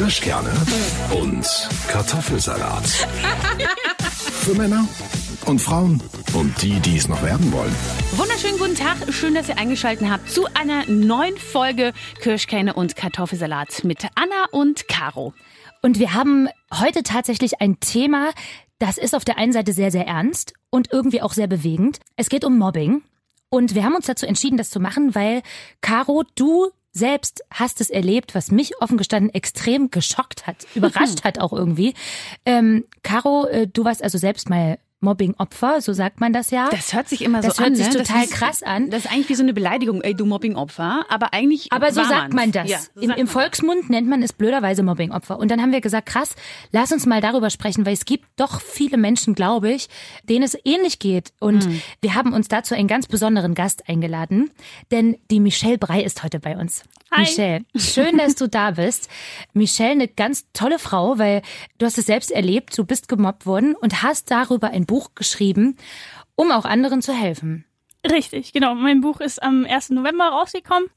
Kirschkerne und Kartoffelsalat. Für Männer und Frauen und die, die es noch werden wollen. Wunderschönen guten Tag, schön, dass ihr eingeschaltet habt zu einer neuen Folge Kirschkerne und Kartoffelsalat mit Anna und Caro. Und wir haben heute tatsächlich ein Thema, das ist auf der einen Seite sehr, sehr ernst und irgendwie auch sehr bewegend. Es geht um Mobbing. Und wir haben uns dazu entschieden, das zu machen, weil, Caro, du selbst hast es erlebt, was mich offen gestanden extrem geschockt hat, überrascht hat auch irgendwie. Ähm, Caro, äh, du warst also selbst mal Mobbing-Opfer, so sagt man das ja. Das hört sich immer das so an. Das hört sich ne? total ist, krass an. Das ist eigentlich wie so eine Beleidigung, ey, du Mobbing-Opfer. Aber eigentlich. Aber so sagt man's. man das. Ja, so Im, sagt Im Volksmund nennt man es blöderweise Mobbing-Opfer. Und dann haben wir gesagt, krass, lass uns mal darüber sprechen, weil es gibt doch viele Menschen, glaube ich, denen es ähnlich geht. Und Hm. wir haben uns dazu einen ganz besonderen Gast eingeladen, denn die Michelle Brei ist heute bei uns. Hi. Michelle, schön, dass du da bist. Michelle, eine ganz tolle Frau, weil du hast es selbst erlebt, du bist gemobbt worden und hast darüber ein Buch geschrieben, um auch anderen zu helfen. Richtig, genau. Mein Buch ist am 1. November rausgekommen,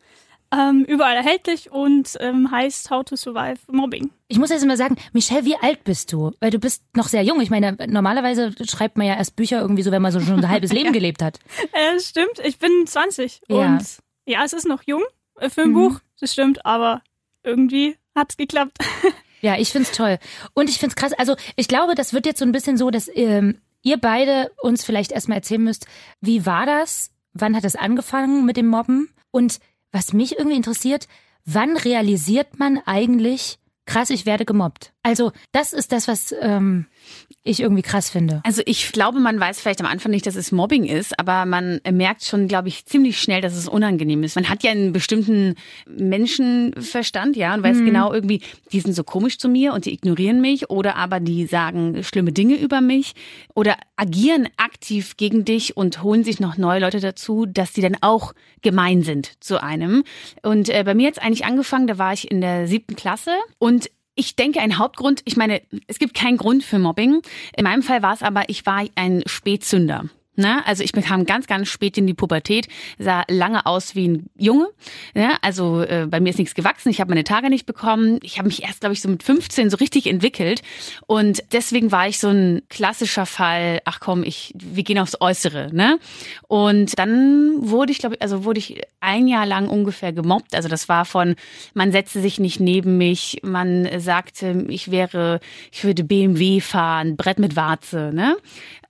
ähm, überall erhältlich und ähm, heißt How to Survive Mobbing. Ich muss jetzt mal sagen, Michelle, wie alt bist du? Weil du bist noch sehr jung. Ich meine, normalerweise schreibt man ja erst Bücher irgendwie so, wenn man so schon ein halbes Leben gelebt hat. Äh, stimmt, ich bin 20 Ja. und ja, es ist noch jung äh, für ein Buch, das stimmt, aber irgendwie hat's geklappt. Ja, ich find's toll. Und ich find's krass. Also ich glaube, das wird jetzt so ein bisschen so, dass ähm, ihr beide uns vielleicht erstmal erzählen müsst, wie war das? Wann hat es angefangen mit dem Mobben? Und was mich irgendwie interessiert, wann realisiert man eigentlich, krass, ich werde gemobbt? Also das ist das, was ähm, ich irgendwie krass finde. Also ich glaube, man weiß vielleicht am Anfang nicht, dass es Mobbing ist, aber man merkt schon, glaube ich, ziemlich schnell, dass es unangenehm ist. Man hat ja einen bestimmten Menschenverstand, ja, und weiß genau irgendwie, die sind so komisch zu mir und die ignorieren mich oder aber die sagen schlimme Dinge über mich oder agieren aktiv gegen dich und holen sich noch neue Leute dazu, dass die dann auch gemein sind zu einem. Und äh, bei mir hat es eigentlich angefangen, da war ich in der siebten Klasse und ich denke, ein Hauptgrund, ich meine, es gibt keinen Grund für Mobbing. In meinem Fall war es aber, ich war ein Spätzünder. Ne? Also ich bekam ganz, ganz spät in die Pubertät, sah lange aus wie ein Junge. Ne? Also äh, bei mir ist nichts gewachsen, ich habe meine Tage nicht bekommen. Ich habe mich erst, glaube ich, so mit 15 so richtig entwickelt. Und deswegen war ich so ein klassischer Fall, ach komm, ich, wir gehen aufs Äußere. Ne? Und dann wurde ich, glaube ich, also wurde ich ein Jahr lang ungefähr gemobbt. Also das war von, man setzte sich nicht neben mich, man sagte, ich wäre, ich würde BMW fahren, Brett mit Warze. Ne?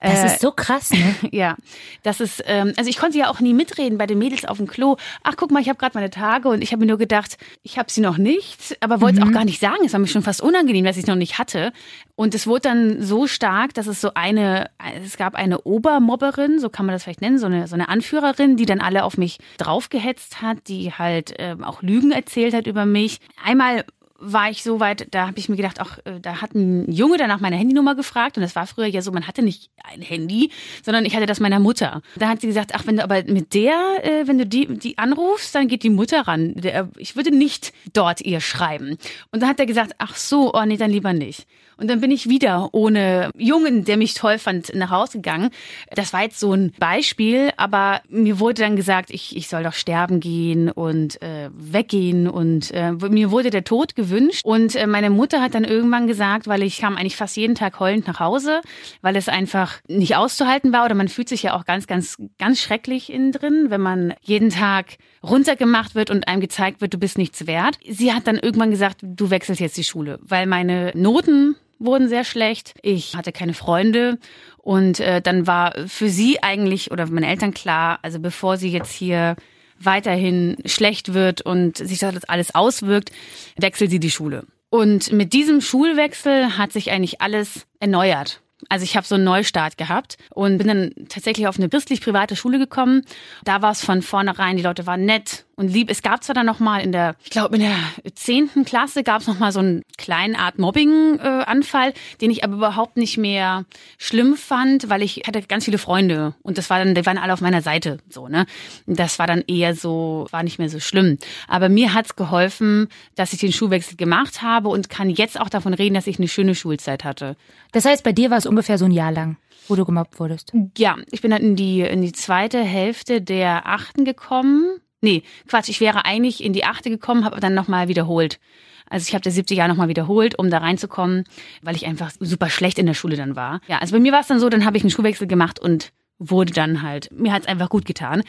Das Äh, ist so krass, ne? ja, das ist, ähm, also ich konnte ja auch nie mitreden bei den Mädels auf dem Klo. Ach, guck mal, ich habe gerade meine Tage und ich habe mir nur gedacht, ich habe sie noch nicht, aber wollte es auch gar nicht sagen. Es war mir schon fast unangenehm, dass ich es noch nicht hatte. Und es wurde dann so stark, dass es so eine, es gab eine Obermobberin, so kann man das vielleicht nennen, so eine, so eine Anführerin, die dann alle auf mich draufgehetzt hat, die halt ähm, auch Lügen erzählt hat über mich. Einmal war ich so weit, da habe ich mir gedacht, auch äh, da hat ein Junge danach meine Handynummer gefragt und das war früher ja so, man hatte nicht ein Handy, sondern ich hatte das meiner Mutter. Da hat sie gesagt, ach, wenn du aber mit der, äh, wenn du die, die anrufst, dann geht die Mutter ran. Der, ich würde nicht dort ihr schreiben. Und dann hat er gesagt, ach so, oh nee, dann lieber nicht. Und dann bin ich wieder ohne Jungen, der mich toll fand, nach Hause gegangen. Das war jetzt so ein Beispiel, aber mir wurde dann gesagt, ich, ich soll doch sterben gehen und äh, weggehen und äh, mir wurde der Tod gewünscht. Und äh, meine Mutter hat dann irgendwann gesagt, weil ich kam eigentlich fast jeden Tag heulend nach Hause, weil es einfach nicht auszuhalten war oder man fühlt sich ja auch ganz, ganz, ganz schrecklich innen drin, wenn man jeden Tag runtergemacht wird und einem gezeigt wird, du bist nichts wert. Sie hat dann irgendwann gesagt, du wechselst jetzt die Schule, weil meine Noten wurden sehr schlecht. Ich hatte keine Freunde und äh, dann war für sie eigentlich oder meine Eltern klar, also bevor sie jetzt hier weiterhin schlecht wird und sich das alles auswirkt, wechselt sie die Schule. Und mit diesem Schulwechsel hat sich eigentlich alles erneuert. Also ich habe so einen Neustart gehabt und bin dann tatsächlich auf eine christlich-private Schule gekommen. Da war es von vornherein, die Leute waren nett und lieb. Es gab zwar dann noch mal in der, ich glaube in der zehnten Klasse gab es noch mal so einen kleinen Art Mobbing-Anfall, den ich aber überhaupt nicht mehr schlimm fand, weil ich hatte ganz viele Freunde und das war dann, die waren alle auf meiner Seite, so ne. Das war dann eher so, war nicht mehr so schlimm. Aber mir hat's geholfen, dass ich den Schulwechsel gemacht habe und kann jetzt auch davon reden, dass ich eine schöne Schulzeit hatte. Das heißt, bei dir war es ungefähr so ein Jahr lang, wo du gemobbt wurdest. Ja, ich bin dann in die, in die zweite Hälfte der achten gekommen. Nee, Quatsch, ich wäre eigentlich in die achte gekommen, habe dann nochmal wiederholt. Also ich habe das siebte Jahr nochmal wiederholt, um da reinzukommen, weil ich einfach super schlecht in der Schule dann war. Ja, also bei mir war es dann so, dann habe ich einen Schulwechsel gemacht und wurde dann halt, mir hat's einfach gut getan.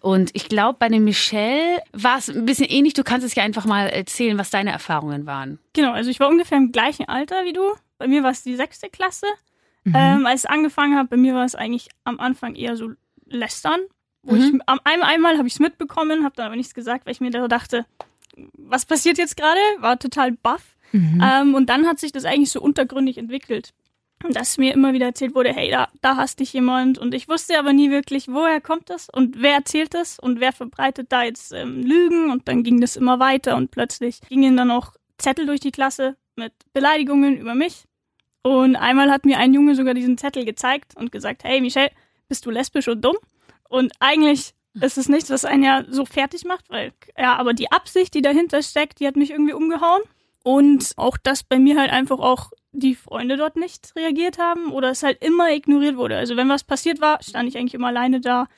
Und ich glaube, bei dem Michelle war es ein bisschen ähnlich. Du kannst es ja einfach mal erzählen, was deine Erfahrungen waren. Genau, also ich war ungefähr im gleichen Alter wie du. Bei mir war es die sechste Klasse. Mhm. Ähm, als ich angefangen habe, bei mir war es eigentlich am Anfang eher so lästern. Wo mhm. ich, am, einmal habe ich es mitbekommen, habe dann aber nichts gesagt, weil ich mir da dachte, was passiert jetzt gerade? War total baff. Mhm. Ähm, und dann hat sich das eigentlich so untergründig entwickelt. Dass mir immer wieder erzählt wurde, hey, da, da hast dich jemand. Und ich wusste aber nie wirklich, woher kommt das und wer erzählt das und wer verbreitet da jetzt ähm, Lügen. Und dann ging das immer weiter und plötzlich gingen dann auch Zettel durch die Klasse mit Beleidigungen über mich. Und einmal hat mir ein Junge sogar diesen Zettel gezeigt und gesagt, hey Michelle, bist du lesbisch und dumm? Und eigentlich ist es nichts, was einen ja so fertig macht, weil, ja, aber die Absicht, die dahinter steckt, die hat mich irgendwie umgehauen. Und auch, dass bei mir halt einfach auch die Freunde dort nicht reagiert haben oder es halt immer ignoriert wurde. Also wenn was passiert war, stand ich eigentlich immer alleine da.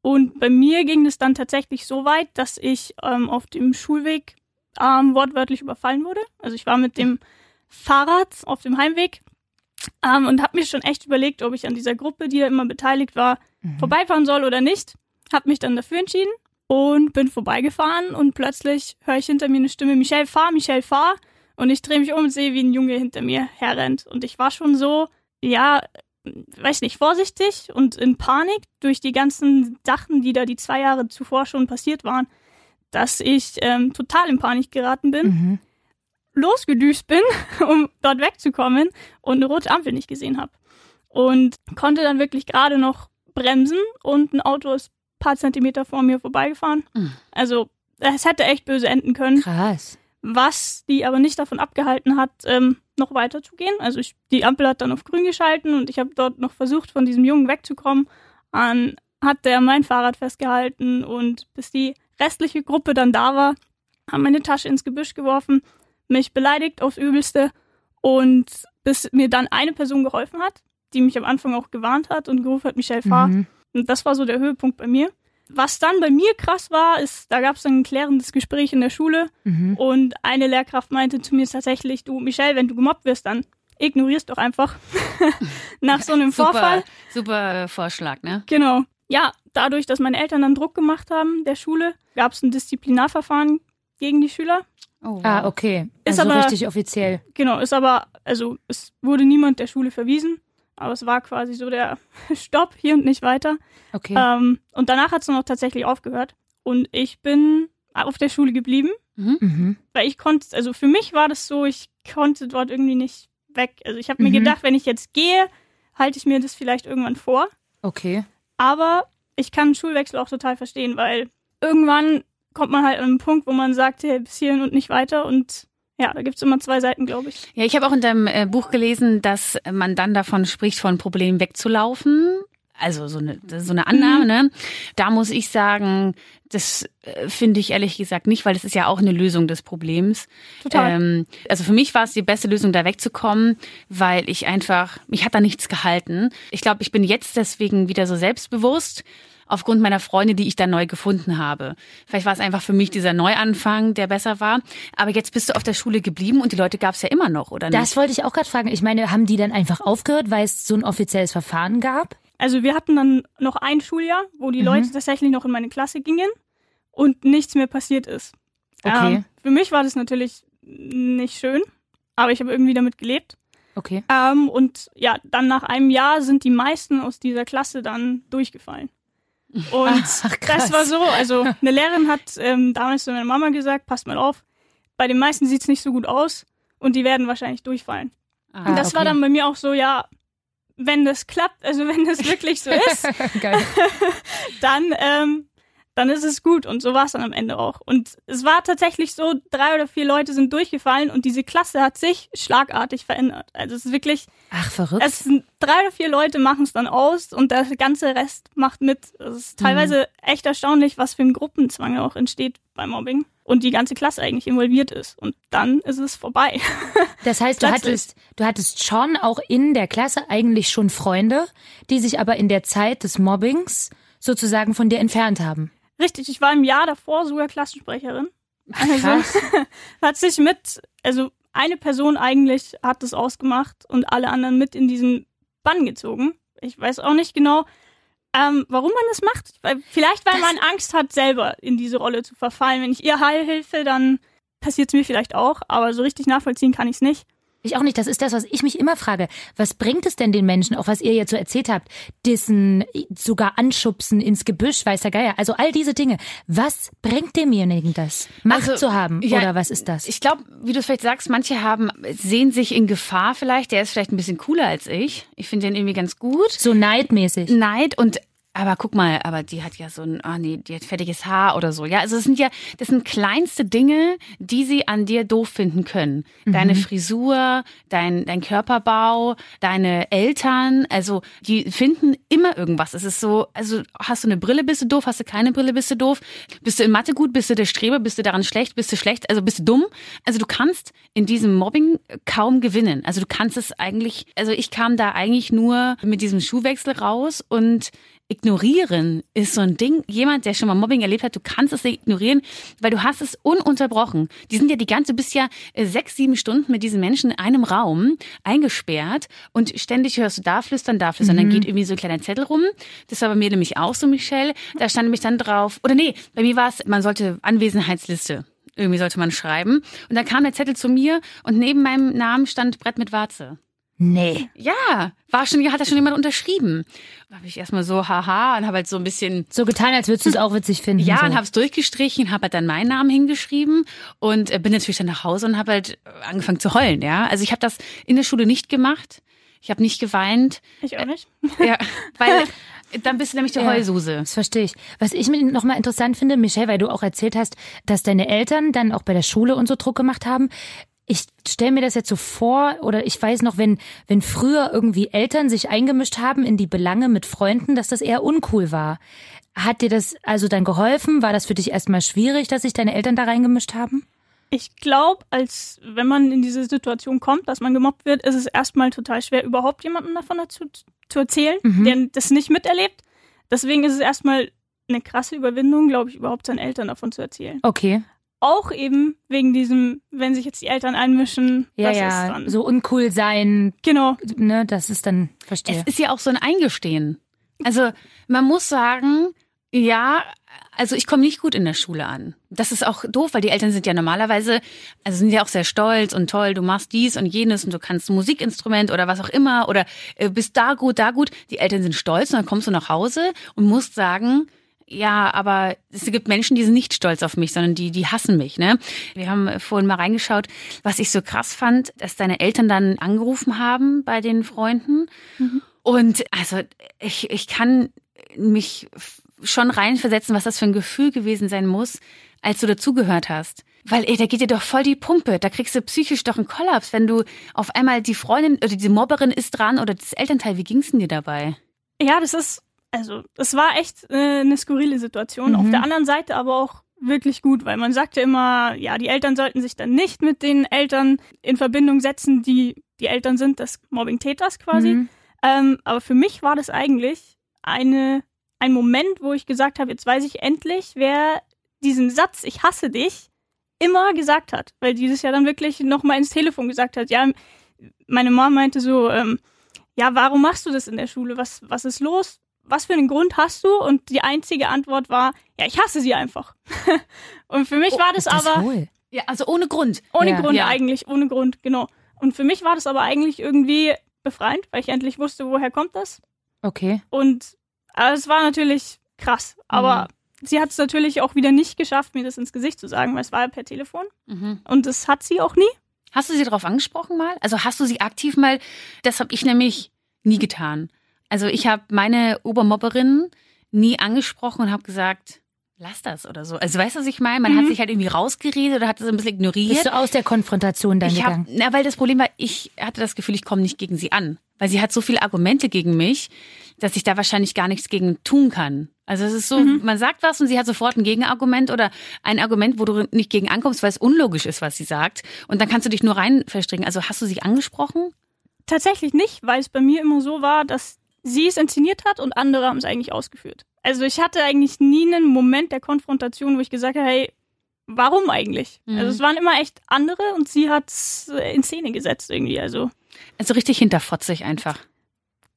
Und bei mir ging es dann tatsächlich so weit, dass ich ähm, auf dem Schulweg ähm, wortwörtlich überfallen wurde. Also ich war mit dem Fahrrad auf dem Heimweg ähm, und habe mir schon echt überlegt, ob ich an dieser Gruppe, die da immer beteiligt war, mhm. vorbeifahren soll oder nicht. Habe mich dann dafür entschieden und bin vorbeigefahren und plötzlich höre ich hinter mir eine Stimme, Michelle, fahr, Michelle, fahr. Und ich drehe mich um und sehe, wie ein Junge hinter mir herrennt. Und ich war schon so, ja, weiß nicht, vorsichtig und in Panik durch die ganzen Sachen, die da die zwei Jahre zuvor schon passiert waren, dass ich ähm, total in Panik geraten bin. Mhm losgedüst bin, um dort wegzukommen und eine rote Ampel nicht gesehen habe. Und konnte dann wirklich gerade noch bremsen und ein Auto ist ein paar Zentimeter vor mir vorbeigefahren. Mhm. Also es hätte echt böse enden können. Krass. Was die aber nicht davon abgehalten hat, ähm, noch weiter zu gehen. Also ich, die Ampel hat dann auf grün geschalten und ich habe dort noch versucht, von diesem Jungen wegzukommen. Dann hat der mein Fahrrad festgehalten und bis die restliche Gruppe dann da war, haben meine Tasche ins Gebüsch geworfen mich beleidigt aufs Übelste und bis mir dann eine Person geholfen hat, die mich am Anfang auch gewarnt hat und gerufen hat, Michelle, fahr. Mhm. Und das war so der Höhepunkt bei mir. Was dann bei mir krass war, ist, da gab es ein klärendes Gespräch in der Schule mhm. und eine Lehrkraft meinte zu mir tatsächlich, du Michelle, wenn du gemobbt wirst, dann ignorierst doch einfach nach so einem super, Vorfall. Super äh, Vorschlag, ne? Genau. Ja, dadurch, dass meine Eltern dann Druck gemacht haben der Schule, gab es ein Disziplinarverfahren gegen die Schüler. Oh, wow. Ah, okay. Ist also aber richtig offiziell. Genau, ist aber, also es wurde niemand der Schule verwiesen, aber es war quasi so der Stopp hier und nicht weiter. Okay. Ähm, und danach hat es dann auch tatsächlich aufgehört. Und ich bin auf der Schule geblieben, mhm. mhm. weil ich konnte, also für mich war das so, ich konnte dort irgendwie nicht weg. Also ich habe mir mhm. gedacht, wenn ich jetzt gehe, halte ich mir das vielleicht irgendwann vor. Okay. Aber ich kann Schulwechsel auch total verstehen, weil irgendwann kommt man halt an einen Punkt, wo man sagt, hey, bis hierhin und nicht weiter und ja, da gibt's immer zwei Seiten, glaube ich. Ja, ich habe auch in deinem äh, Buch gelesen, dass man dann davon spricht, von Problemen wegzulaufen. Also so eine, so eine Annahme, mhm. ne? Da muss ich sagen, das äh, finde ich ehrlich gesagt nicht, weil das ist ja auch eine Lösung des Problems. Total. Ähm, also für mich war es die beste Lösung, da wegzukommen, weil ich einfach, mich hat da nichts gehalten. Ich glaube, ich bin jetzt deswegen wieder so selbstbewusst aufgrund meiner Freunde, die ich da neu gefunden habe. Vielleicht war es einfach für mich dieser Neuanfang, der besser war. Aber jetzt bist du auf der Schule geblieben und die Leute gab es ja immer noch, oder nicht? Das wollte ich auch gerade fragen. Ich meine, haben die dann einfach aufgehört, weil es so ein offizielles Verfahren gab? Also wir hatten dann noch ein Schuljahr, wo die mhm. Leute tatsächlich noch in meine Klasse gingen und nichts mehr passiert ist. Okay. Ähm, für mich war das natürlich nicht schön, aber ich habe irgendwie damit gelebt. Okay. Ähm, und ja, dann nach einem Jahr sind die meisten aus dieser Klasse dann durchgefallen. Und Ach, das war so, also eine Lehrerin hat ähm, damals zu meiner Mama gesagt, passt mal auf, bei den meisten sieht's nicht so gut aus und die werden wahrscheinlich durchfallen. Ah, und das okay. war dann bei mir auch so, ja, wenn das klappt, also wenn das wirklich so ist, dann ähm, dann ist es gut. Und so war es dann am Ende auch. Und es war tatsächlich so, drei oder vier Leute sind durchgefallen und diese Klasse hat sich schlagartig verändert. Also es ist wirklich. Ach, verrückt. Es sind drei oder vier Leute machen es dann aus und der ganze Rest macht mit. Es ist teilweise mhm. echt erstaunlich, was für ein Gruppenzwang auch entsteht beim Mobbing und die ganze Klasse eigentlich involviert ist. Und dann ist es vorbei. Das heißt, du hattest, du hattest schon auch in der Klasse eigentlich schon Freunde, die sich aber in der Zeit des Mobbings sozusagen von dir entfernt haben. Richtig, ich war im Jahr davor sogar Klassensprecherin. Also hat sich mit, also eine Person eigentlich hat das ausgemacht und alle anderen mit in diesen Bann gezogen. Ich weiß auch nicht genau, ähm, warum man das macht. Weil, vielleicht, weil Das- man Angst hat, selber in diese Rolle zu verfallen. Wenn ich ihr Heil helfe, dann passiert es mir vielleicht auch, aber so richtig nachvollziehen kann ich es nicht. Ich auch nicht. Das ist das, was ich mich immer frage. Was bringt es denn den Menschen, auch was ihr jetzt so erzählt habt, dissen, sogar anschubsen ins Gebüsch, weiß der Geier. Also all diese Dinge. Was bringt demjenigen das? Macht Also, zu haben? ja, oder was ist das? Ich glaube, wie du es vielleicht sagst, manche haben, sehen sich in Gefahr vielleicht. Der ist vielleicht ein bisschen cooler als ich. Ich finde den irgendwie ganz gut. so neidmäßig. Neid und aber guck mal, aber die hat ja so ein, ah nee, die hat fettiges Haar oder so. Ja, also es sind ja, das sind kleinste Dinge, die sie an dir doof finden können. Deine Frisur, dein, dein Körperbau, deine Eltern, also die finden immer irgendwas. Es ist so, also hast du eine Brille, bist du doof, hast du keine Brille, bist du doof, bist du in Mathe gut, bist du der Streber, bist du daran schlecht, bist du schlecht, also bist du dumm. Also du kannst in diesem Mobbing kaum gewinnen. Also du kannst es eigentlich, also ich kam da eigentlich nur mit diesem Schuhwechsel raus und Ignorieren ist so ein Ding. Jemand, der schon mal Mobbing erlebt hat, du kannst es nicht ignorieren, weil du hast es ununterbrochen. Die sind ja die ganze, du bist ja äh, sechs, sieben Stunden mit diesen Menschen in einem Raum eingesperrt und ständig hörst du da flüstern, da flüstern. Dann geht irgendwie so ein kleiner Zettel rum. Das war bei mir nämlich auch so, Michelle. Da stand nämlich dann drauf, oder nee, bei mir war es, man sollte Anwesenheitsliste. Irgendwie sollte man schreiben. Und dann kam der Zettel zu mir und neben meinem Namen stand Brett mit Warze. Nee. Ja, war schon, hat da schon jemand unterschrieben. Da habe ich erstmal so, haha, und habe halt so ein bisschen, So getan, als würdest du es auch witzig finden. ja, so. und habe es durchgestrichen, habe halt dann meinen Namen hingeschrieben und äh, bin natürlich dann nach Hause und habe halt äh, angefangen zu heulen, ja. Also ich habe das in der Schule nicht gemacht. Ich habe nicht geweint, Ich auch nicht. ja, weil dann bist du nämlich die Ja. Heulsuse. Das verstehe ich. Was ich mir nochmal interessant finde, Michelle, weil du auch erzählt hast, dass deine Eltern dann auch bei der Schule und so Druck gemacht haben. Ich stelle mir das jetzt so vor, oder ich weiß noch, wenn, wenn früher irgendwie Eltern sich eingemischt haben in die Belange mit Freunden, dass das eher uncool war. Hat dir das also dann geholfen? War das für dich erstmal schwierig, dass sich deine Eltern da reingemischt haben? Ich glaube, als wenn man in diese Situation kommt, dass man gemobbt wird, ist es erstmal total schwer, überhaupt jemandem davon dazu zu erzählen, der das nicht miterlebt. Deswegen ist es erstmal eine krasse Überwindung, glaube ich, überhaupt seinen Eltern davon zu erzählen. Okay. Auch eben wegen diesem, wenn sich jetzt die Eltern einmischen, Ja, das ist ja. dann. So uncool sein, Genau. ne, das ist dann, verstehe. Es ist ja auch so ein Eingestehen. Also man muss sagen, ja, also ich komme nicht gut in der Schule an. Das ist auch doof, weil die Eltern sind ja normalerweise, also sind ja auch sehr stolz und toll, du machst dies und jenes und du kannst ein Musikinstrument oder was auch immer oder äh, bist da gut, da gut. Die Eltern sind stolz und dann kommst du nach Hause und musst sagen, ja, aber es gibt Menschen, die sind nicht stolz auf mich, sondern die, die hassen mich. Ne? Wir haben vorhin mal reingeschaut, was ich so krass fand, dass deine Eltern dann angerufen haben bei den Freunden. Und also ich, ich kann mich schon reinversetzen, was das für ein Gefühl gewesen sein muss, als du dazugehört hast. Weil, ey, da geht dir doch voll die Pumpe. Da kriegst du psychisch doch einen Kollaps, wenn du auf einmal die Freundin oder die Mobberin ist dran oder das Elternteil. Wie ging's denn dir dabei? Ja, das ist, also, es war echt äh, eine skurrile Situation. Auf der anderen Seite aber auch wirklich gut, weil man sagt ja immer, ja, die Eltern sollten sich dann nicht mit den Eltern in Verbindung setzen, die die Eltern sind des Mobbing-Täters quasi. Mhm. Ähm, aber für mich war das eigentlich eine, ein Moment, wo ich gesagt habe, jetzt weiß ich endlich, wer diesen Satz, ich hasse dich, immer gesagt hat. Weil die das ja dann wirklich nochmal ins Telefon gesagt hat. Ja, meine Mom meinte so, ähm, ja, warum machst du das in der Schule? Was, was ist los? Was für einen Grund hast du? Und die einzige Antwort war, ja, ich hasse sie einfach. Und für mich war das, das aber hohl? Ja, also ohne Grund. ohne Ja. Grund Ja. eigentlich, ohne Grund, genau. Und für mich war das aber eigentlich irgendwie befreiend, weil ich endlich wusste, woher kommt das. Okay. Und äh, es war natürlich krass, aber sie hat es natürlich auch wieder nicht geschafft, mir das ins Gesicht zu sagen, weil es war ja per Telefon. Mhm. Und das hat sie auch nie. Hast du sie darauf angesprochen mal? Also hast du sie aktiv mal, das habe ich nämlich nie getan. Also ich habe meine Obermobberin nie angesprochen und habe gesagt, lass das oder so. Also weißt du, was ich meine? Man hat sich halt irgendwie rausgeredet oder hat das ein bisschen ignoriert. Bist du aus der Konfrontation dann ich hab, gegangen? na, weil das Problem war, ich hatte das Gefühl, ich komme nicht gegen sie an. Weil sie hat so viele Argumente gegen mich, dass ich da wahrscheinlich gar nichts gegen tun kann. Also es ist so, man sagt was und sie hat sofort ein Gegenargument oder ein Argument, wo du nicht gegen ankommst, weil es unlogisch ist, was sie sagt. Und dann kannst du dich nur rein verstricken. Also hast du sie angesprochen? Tatsächlich nicht, weil es bei mir immer so war, dass sie es inszeniert hat und andere haben es eigentlich ausgeführt. Also ich hatte eigentlich nie einen Moment der Konfrontation, wo ich gesagt habe, hey, warum eigentlich? Mhm. Also es waren immer echt andere und sie hat es in Szene gesetzt irgendwie. Also Also richtig hinterfotzig einfach.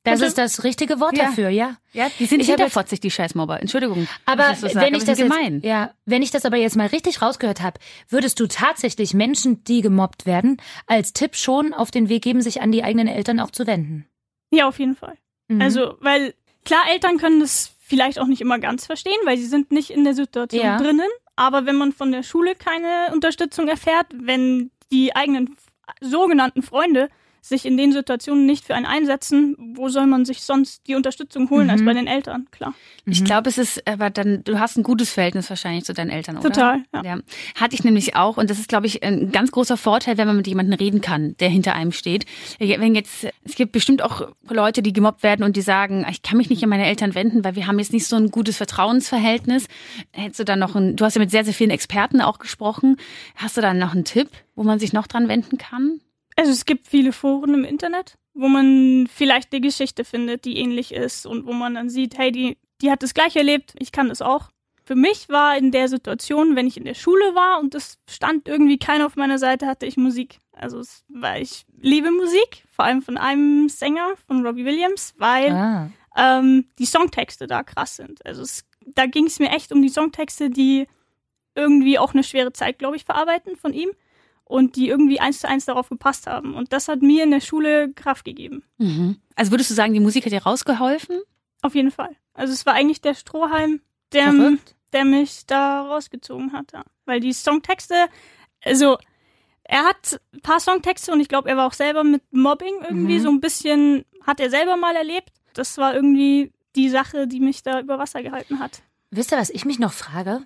Das ist das richtige Wort Ja. dafür, ja. Ja, die sind Ich hinterfotzig, die Scheißmobber. Entschuldigung. Aber ich das so wenn ich das sind jetzt, gemein. ja, wenn ich das aber jetzt mal richtig rausgehört habe, würdest du tatsächlich Menschen, die gemobbt werden, als Tipp schon auf den Weg geben, sich an die eigenen Eltern auch zu wenden? ja, auf jeden Fall. Mhm. Also, weil klar, Eltern können das vielleicht auch nicht immer ganz verstehen, weil sie sind nicht in der Situation Ja. drinnen. Aber wenn man von der Schule keine Unterstützung erfährt, wenn die eigenen sogenannten Freunde sich in den Situationen nicht für einen einsetzen, wo soll man sich sonst die Unterstützung holen als Mhm. bei den Eltern? Klar. Ich glaube, es ist aber dann, du hast ein gutes Verhältnis wahrscheinlich zu deinen Eltern, oder? Total, ja. Ja. Hatte ich nämlich auch. Und das ist, glaube ich, ein ganz großer Vorteil, wenn man mit jemandem reden kann, der hinter einem steht. Wenn jetzt, es gibt bestimmt auch Leute, die gemobbt werden und die sagen, ich kann mich nicht an meine Eltern wenden, weil wir haben jetzt nicht so ein gutes Vertrauensverhältnis. Hättest du dann noch ein, du hast ja mit sehr, sehr vielen Experten auch gesprochen. Hast du dann noch einen Tipp, wo man sich noch dran wenden kann? Also es gibt viele Foren im Internet, wo man vielleicht eine Geschichte findet, die ähnlich ist und wo man dann sieht, hey, die, die hat das gleiche erlebt, ich kann das auch. Für mich war in der Situation, wenn ich in der Schule war und es stand irgendwie keiner auf meiner Seite, hatte ich Musik. Also es war, ich liebe Musik, vor allem von einem Sänger, von Robbie Williams, weil ah. ähm, die Songtexte da krass sind. Also es, da ging es mir echt um die Songtexte, die irgendwie auch eine schwere Zeit, glaube ich, verarbeiten von ihm und die irgendwie eins zu eins darauf gepasst haben. Und das hat mir in der Schule Kraft gegeben. Mhm. Also würdest du sagen, die Musik hat dir rausgeholfen? Auf jeden Fall. Also es war eigentlich der Strohhalm, der, Verrückt. der mich da rausgezogen hat. Ja. Weil die Songtexte, also er hat ein paar Songtexte und ich glaube, er war auch selber mit Mobbing irgendwie Mhm. so ein bisschen, hat er selber mal erlebt. Das war irgendwie die Sache, die mich da über Wasser gehalten hat. Wisst ihr, was ich mich noch frage?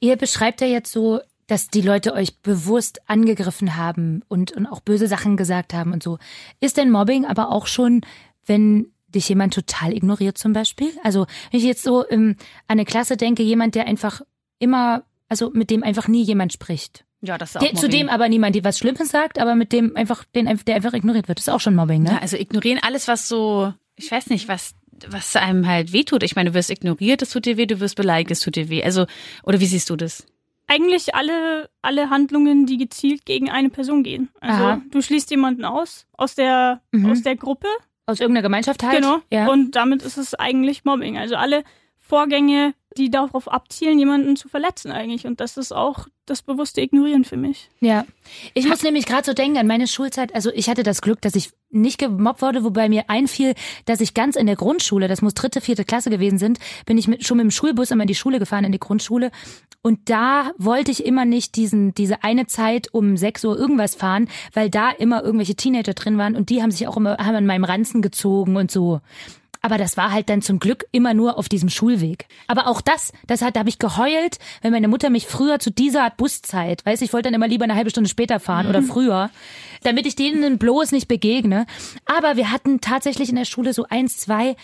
Ihr beschreibt ja jetzt so, dass die Leute euch bewusst angegriffen haben und, und auch böse Sachen gesagt haben und so. Ist denn Mobbing aber auch schon, wenn dich jemand total ignoriert zum Beispiel? Also wenn ich jetzt so ähm, an eine Klasse denke, jemand, der einfach immer, also mit dem einfach nie jemand spricht. Ja, das ist auch Der, zu dem aber niemand die was Schlimmes sagt, aber mit dem einfach, den, der einfach ignoriert wird. Das ist auch schon Mobbing, ne? Ja, also ignorieren alles, was so, ich weiß nicht, was, was einem halt wehtut. Ich meine, du wirst ignoriert, das tut dir weh, du wirst beleidigt, das tut dir weh. Also, oder wie siehst du das? Eigentlich alle, alle Handlungen, die gezielt gegen eine Person gehen. Also Aha. du schließt jemanden aus, aus der, Mhm. aus der Gruppe Aus irgendeiner Gemeinschaft halt. Genau. Ja. Und damit ist es eigentlich Mobbing. Also alle Vorgänge, die darauf abzielen, jemanden zu verletzen eigentlich. Und das ist auch das bewusste Ignorieren für mich. Ja, ich muss nämlich gerade so denken an meine Schulzeit. Also ich hatte das Glück, dass ich nicht gemobbt wurde, wobei mir einfiel, dass ich ganz in der Grundschule, das muss dritte, vierte Klasse gewesen sind, bin ich mit, schon mit dem Schulbus immer in die Schule gefahren, in die Grundschule. Und da wollte ich immer nicht diesen, diese eine Zeit um 6 Uhr irgendwas fahren, weil da immer irgendwelche Teenager drin waren und die haben sich auch immer, haben an meinem Ranzen gezogen und so. Aber das war halt dann zum Glück immer nur auf diesem Schulweg. Aber auch das, das hat, da habe ich geheult, wenn meine Mutter mich früher zu dieser Art Buszeit, weiß ich wollte dann immer lieber eine halbe Stunde später fahren oder früher, damit ich denen bloß nicht begegne. Aber wir hatten tatsächlich in der Schule so eins, zwei,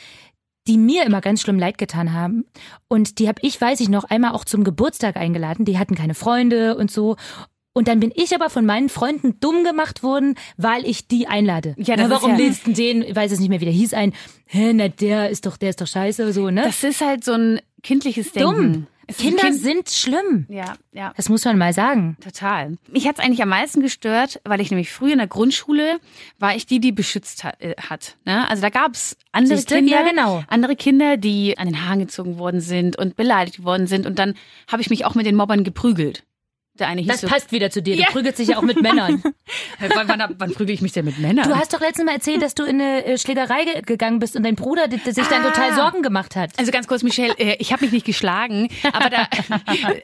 die mir immer ganz schlimm leid getan haben. Und die habe ich, weiß ich noch, einmal auch zum Geburtstag eingeladen. Die hatten keine Freunde und so. Und dann bin ich aber von meinen Freunden dumm gemacht worden, weil ich die einlade. Ja, das Na, ist warum ja- lädst du den, ich weiß es nicht mehr, wie der hieß, ein, hä, na, der ist doch, der ist doch scheiße, so, ne? Das ist halt so ein kindliches Denken. Dumm. Es ist Kinder Kind- sind schlimm. Ja, ja. Das muss man mal sagen. Total. Mich hat's eigentlich am meisten gestört, weil ich nämlich früher in der Grundschule war ich die, die beschützt hat. Äh, hat ne? Also da gab's andere Siehste? Kinder, Ja, genau. andere Kinder, die an den Haaren gezogen worden sind und beleidigt worden sind. Und dann habe ich mich auch mit den Mobbern geprügelt. Der eine hieß Das so, passt wieder zu dir. Du Ja. prügelst dich ja auch mit Männern. Wann, wann, wann prügel ich mich denn mit Männern? Du hast doch letztens mal erzählt, dass du in eine äh, Schlägerei ge gegangen bist und dein Bruder der, sich dann Ah. total Sorgen gemacht hat. Also ganz kurz, Michelle, äh, ich habe mich nicht geschlagen, aber da,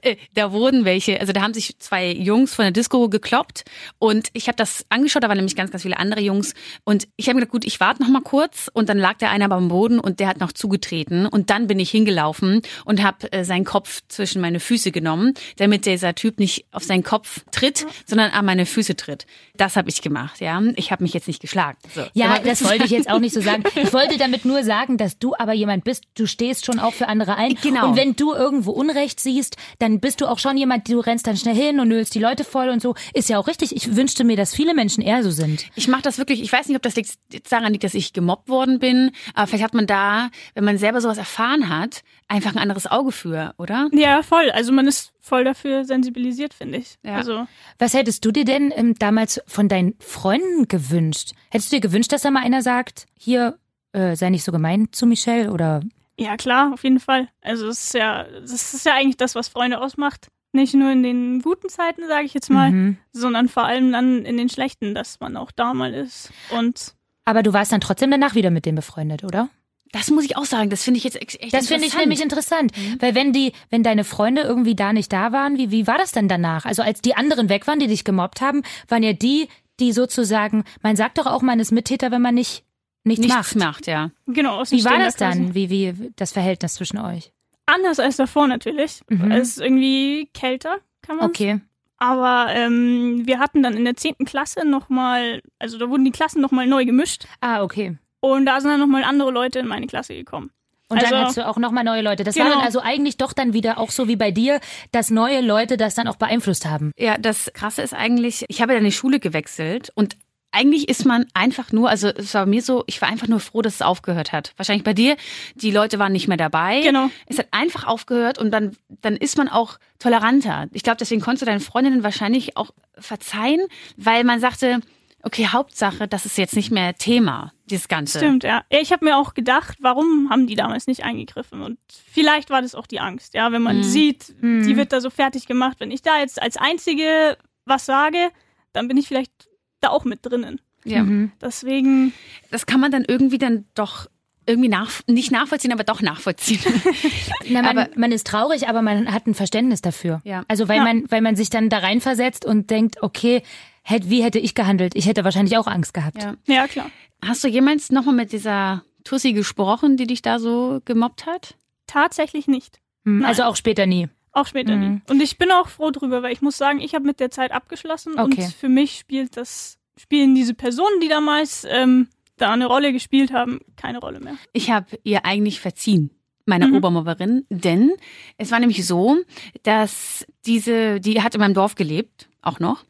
äh, da wurden welche, also da haben sich zwei Jungs von der Disco gekloppt und ich habe das angeschaut, da waren nämlich ganz, ganz viele andere Jungs und ich habe mir gedacht, gut, ich warte noch mal kurz und dann lag der eine aber am Boden und der hat noch zugetreten und dann bin ich hingelaufen und habe seinen Kopf zwischen meine Füße genommen, damit dieser Typ nicht nicht auf seinen Kopf tritt, sondern an meine Füße tritt. Das habe ich gemacht, ja. Ich habe mich jetzt nicht geschlagen. So. Ja, das wollte ich jetzt auch nicht so sagen. Ich wollte damit nur sagen, dass du aber jemand bist, du stehst schon auch für andere ein. Genau. Und wenn du irgendwo Unrecht siehst, dann bist du auch schon jemand, du rennst dann schnell hin und nölst die Leute voll und so. Ist ja auch richtig. Ich wünschte mir, dass viele Menschen eher so sind. Ich mache das wirklich, ich weiß nicht, ob das liegt, daran liegt, dass ich gemobbt worden bin, aber vielleicht hat man da, wenn man selber sowas erfahren hat, einfach ein anderes Auge für, oder? Ja, voll. Also man ist voll dafür sensibilisiert, finde ich. Ja. Also Was hättest du dir denn ähm, damals von deinen Freunden gewünscht? Hättest du dir gewünscht, dass da mal einer sagt, hier, äh, sei nicht so gemein zu Michelle oder ja klar, auf jeden Fall. Also es ist ja, das ist ja eigentlich das, was Freunde ausmacht. Nicht nur in den guten Zeiten, sage ich jetzt mal, Mhm. sondern vor allem dann in den schlechten, dass man auch da mal ist. Und Aber du warst dann trotzdem danach wieder mit dem befreundet, oder? Das muss ich auch sagen, das finde ich jetzt echt Das finde ich interessant. nämlich interessant, weil wenn die, wenn deine Freunde irgendwie da nicht da waren, wie, wie war das denn danach? Also als die anderen weg waren, die dich gemobbt haben, waren ja die, die sozusagen, man sagt doch auch, man ist Mittäter, wenn man nicht nichts, Nichts macht. macht, ja. genau, aus dem Wie war das dann? Wie, wie das Verhältnis zwischen euch? Anders als davor natürlich. Mhm. Es ist irgendwie kälter, kann man Okay. Aber ähm, wir hatten dann in der 10. Klasse nochmal, also da wurden die Klassen nochmal neu gemischt. Ah, okay. Und da sind dann nochmal andere Leute in meine Klasse gekommen. Und dann Also- hast du auch nochmal neue Leute. Das Genau. war dann also eigentlich doch dann wieder auch so wie bei dir, dass neue Leute das dann auch beeinflusst haben. Ja, das Krasse ist eigentlich, ich habe ja dann die Schule gewechselt und eigentlich ist man einfach nur, also es war bei mir so, ich war einfach nur froh, dass es aufgehört hat. Wahrscheinlich bei dir, die Leute waren nicht mehr dabei. Genau. Es hat einfach aufgehört und dann, dann ist man auch toleranter. Ich glaube, deswegen konntest du deinen Freundinnen wahrscheinlich auch verzeihen, weil man sagte, okay, Hauptsache, das ist jetzt nicht mehr Thema, dieses Ganze. Stimmt, ja. ja. Ich habe mir auch gedacht, warum haben die damals nicht eingegriffen? Und vielleicht war das auch die Angst, ja, wenn man Mhm. sieht, Mhm. die wird da so fertig gemacht. Wenn ich da jetzt als Einzige was sage, dann bin ich vielleicht da auch mit drinnen. Ja. Mhm. Deswegen, Das kann man dann irgendwie dann doch irgendwie nach, nicht nachvollziehen, aber doch nachvollziehen. Na, man, Aber- man ist traurig, aber man hat ein Verständnis dafür. Ja. Also weil Ja. man, weil man sich dann da reinversetzt und denkt, okay, hätt, wie hätte ich gehandelt? Ich hätte wahrscheinlich auch Angst gehabt. ja. ja klar. Hast du jemals nochmal mit dieser Tussi gesprochen, die dich da so gemobbt hat? Tatsächlich nicht. Hm. Also auch später nie. Auch später Mhm. nie. Und ich bin auch froh drüber, weil ich muss sagen, ich habe mit der Zeit abgeschlossen Okay. und für mich spielt das, spielen diese Personen, die damals ähm, da eine Rolle gespielt haben, keine Rolle mehr. Ich habe ihr eigentlich verziehen, meiner Mhm. Obermobberin, denn es war nämlich so, dass diese, die hat in meinem Dorf gelebt, auch noch,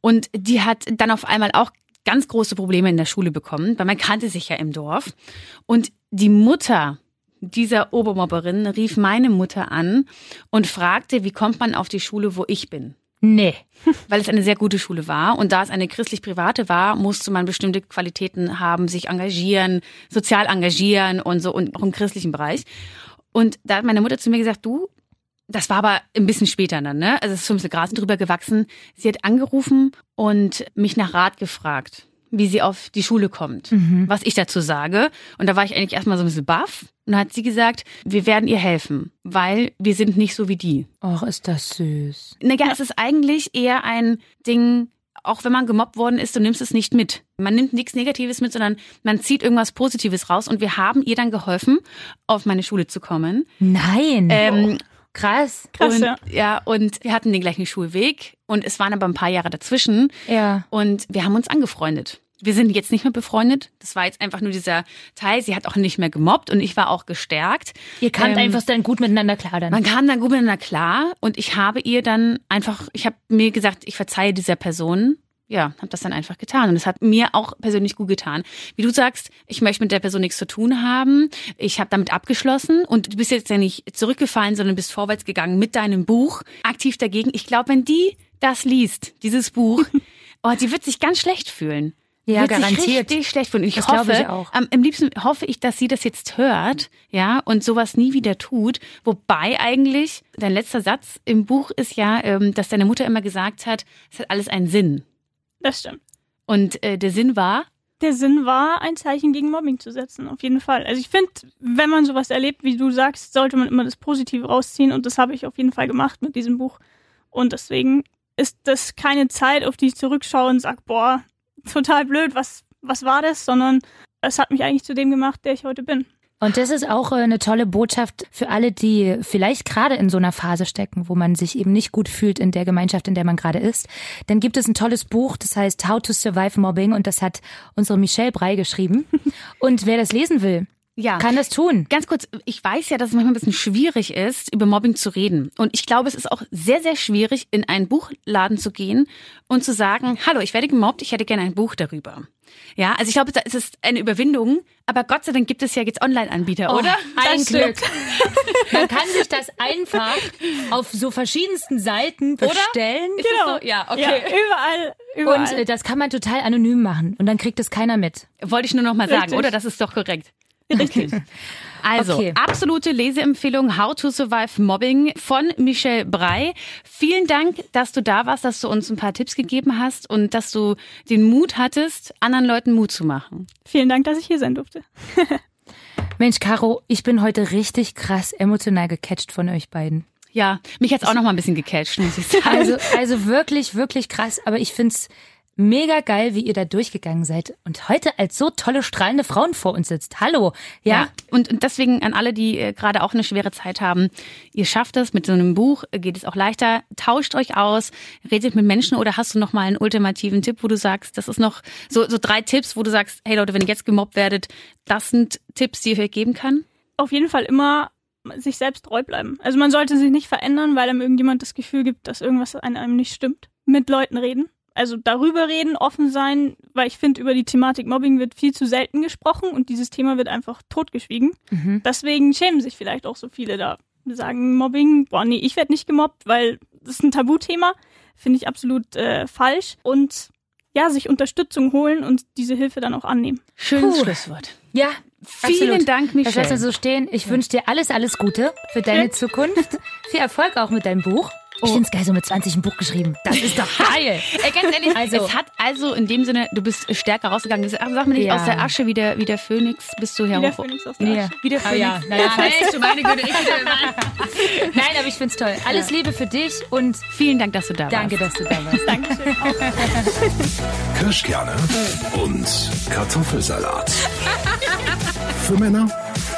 und die hat dann auf einmal auch ganz große Probleme in der Schule bekommen, weil man kannte sich ja im Dorf. Und die Mutter dieser Obermobberin rief meine Mutter an und fragte, wie kommt man auf die Schule, wo ich bin. Nee. weil es eine sehr gute Schule war. Und da es eine christlich-private war, musste man bestimmte Qualitäten haben, sich engagieren, sozial engagieren und so und auch im christlichen Bereich. Und da hat meine Mutter zu mir gesagt, du, das war aber ein bisschen später dann, ne? Also es ist so ein bisschen Gras drüber gewachsen. Sie hat angerufen und mich nach Rat gefragt, wie sie auf die Schule kommt, was ich dazu sage. Und da war ich eigentlich erstmal so ein bisschen baff. Und dann hat sie gesagt, wir werden ihr helfen, weil wir sind nicht so wie die. Och, ist das süß. Naja, es ist eigentlich eher ein Ding, auch wenn man gemobbt worden ist, du nimmst es nicht mit. Man nimmt nichts Negatives mit, sondern man zieht irgendwas Positives raus. Und wir haben ihr dann geholfen, auf meine Schule zu kommen. Nein. Ähm, Krass. Krass, und, ja. ja, und wir hatten den gleichen Schulweg. Und es waren aber ein paar Jahre dazwischen. Ja. Und wir haben uns angefreundet. Wir sind jetzt nicht mehr befreundet. Das war jetzt einfach nur dieser Teil. Sie hat auch nicht mehr gemobbt und ich war auch gestärkt. Ihr kamt Ähm, einfach dann gut miteinander klar dann. Man kam dann gut miteinander klar und ich habe ihr dann einfach, ich habe mir gesagt, ich verzeihe dieser Person. Ja, habe das dann einfach getan und es hat mir auch persönlich gut getan. Wie du sagst, ich möchte mit der Person nichts zu tun haben. Ich habe damit abgeschlossen und du bist jetzt ja nicht zurückgefallen, sondern bist vorwärts gegangen mit deinem Buch aktiv dagegen. Ich glaube, wenn die das liest, dieses Buch, oh, die wird sich ganz schlecht fühlen. Ja, wird garantiert. Sich richtig schlecht fühlen. Und ich Das glaube hoffe, ich auch. am, am liebsten hoffe ich, dass sie das jetzt hört, ja, und sowas nie wieder tut. Wobei eigentlich dein letzter Satz im Buch ist ja, ähm, dass deine Mutter immer gesagt hat, es hat alles einen Sinn. Das stimmt. Und äh, der Sinn war, Der Sinn war, ein Zeichen gegen Mobbing zu setzen, auf jeden Fall. Also ich finde, wenn man sowas erlebt, wie du sagst, sollte man immer das Positive rausziehen und das habe ich auf jeden Fall gemacht mit diesem Buch. Und deswegen ist das keine Zeit, auf die ich zurückschaue und sage, boah, total blöd, was, was war das, sondern es hat mich eigentlich zu dem gemacht, der ich heute bin. Und das ist auch äh, eine tolle Botschaft für alle, die vielleicht gerade in so einer Phase stecken, wo man sich eben nicht gut fühlt in der Gemeinschaft, in der man gerade ist. Dann gibt es ein tolles Buch, das heißt How to Survive Mobbing und das hat unsere Michelle Brei geschrieben. Und wer das lesen will, Ja. kann das tun. Ganz kurz, ich weiß ja, dass es manchmal ein bisschen schwierig ist, über Mobbing zu reden. Und ich glaube, es ist auch sehr, sehr schwierig, in einen Buchladen zu gehen und zu sagen, hallo, ich werde gemobbt, ich hätte gerne ein Buch darüber. Ja, also ich glaube, da ist es eine Überwindung, aber Gott sei Dank gibt es ja jetzt Online-Anbieter, oder? Ein Glück. Man kann sich das einfach auf so verschiedensten Seiten bestellen. Ist es Genau. so? Ja, okay. Ja, überall, überall. Und äh, das kann man total anonym machen. Und dann kriegt es keiner mit. Wollte ich nur noch mal sagen, Richtig. oder? Das ist doch korrekt. Richtig. Also, Okay. absolute Leseempfehlung How to Survive Mobbing von Michelle Brei. Vielen Dank, dass du da warst, dass du uns ein paar Tipps gegeben hast und dass du den Mut hattest, anderen Leuten Mut zu machen. Vielen Dank, dass ich hier sein durfte. Mensch, Caro, ich bin heute richtig krass emotional gecatcht von euch beiden. Ja, mich hat's auch noch mal ein bisschen gecatcht, muss ich sagen. Also, also wirklich, wirklich krass. Aber ich find's mega geil, wie ihr da durchgegangen seid und heute als so tolle, strahlende Frauen vor uns sitzt. Hallo. Ja. Ja, und, und deswegen an alle, die äh, gerade auch eine schwere Zeit haben, ihr schafft es mit so einem Buch, äh, geht es auch leichter. Tauscht euch aus, redet mit Menschen oder hast du noch mal einen ultimativen Tipp, wo du sagst, das ist noch so, so drei Tipps, wo du sagst, hey Leute, wenn ihr jetzt gemobbt werdet, das sind Tipps, die ich euch geben kann? Auf jeden Fall immer sich selbst treu bleiben. Also man sollte sich nicht verändern, weil einem irgendjemand das Gefühl gibt, dass irgendwas an einem nicht stimmt. Mit Leuten reden. Also darüber reden, offen sein, weil ich finde, über die Thematik Mobbing wird viel zu selten gesprochen und dieses Thema wird einfach totgeschwiegen. Mhm. Deswegen schämen sich vielleicht auch so viele da. Sagen Mobbing, boah, nee, ich werde nicht gemobbt, weil das ist ein Tabuthema. Finde ich absolut äh, falsch. Und ja, sich Unterstützung holen und diese Hilfe dann auch annehmen. Schönes Puh. Schlusswort. Ja. Vielen absolut. Dank, Das Michelle. lässt du so stehen. Ich wünsche dir alles, alles Gute für deine Zukunft. Viel Erfolg auch mit deinem Buch. Ich find's geil, so mit 20 ein Buch geschrieben. Das ist doch geil. Ey, ganz ehrlich, Also- es hat also in dem Sinne, du bist stärker rausgegangen. Sag sag mir nicht, Ja. aus der Asche wie der, wie der Phönix bist du Wie der. Phönix aus der Ja. Asche. Wie der Ah, Phönix. ja. Naja, Mensch, du meine Güte, ich Nein, aber ich find's toll. Alles Liebe für dich und Vielen Dank, dass du da danke, warst. dass du da warst. Dankeschön. Auch. Kirschkerne und Kartoffelsalat. Für Männer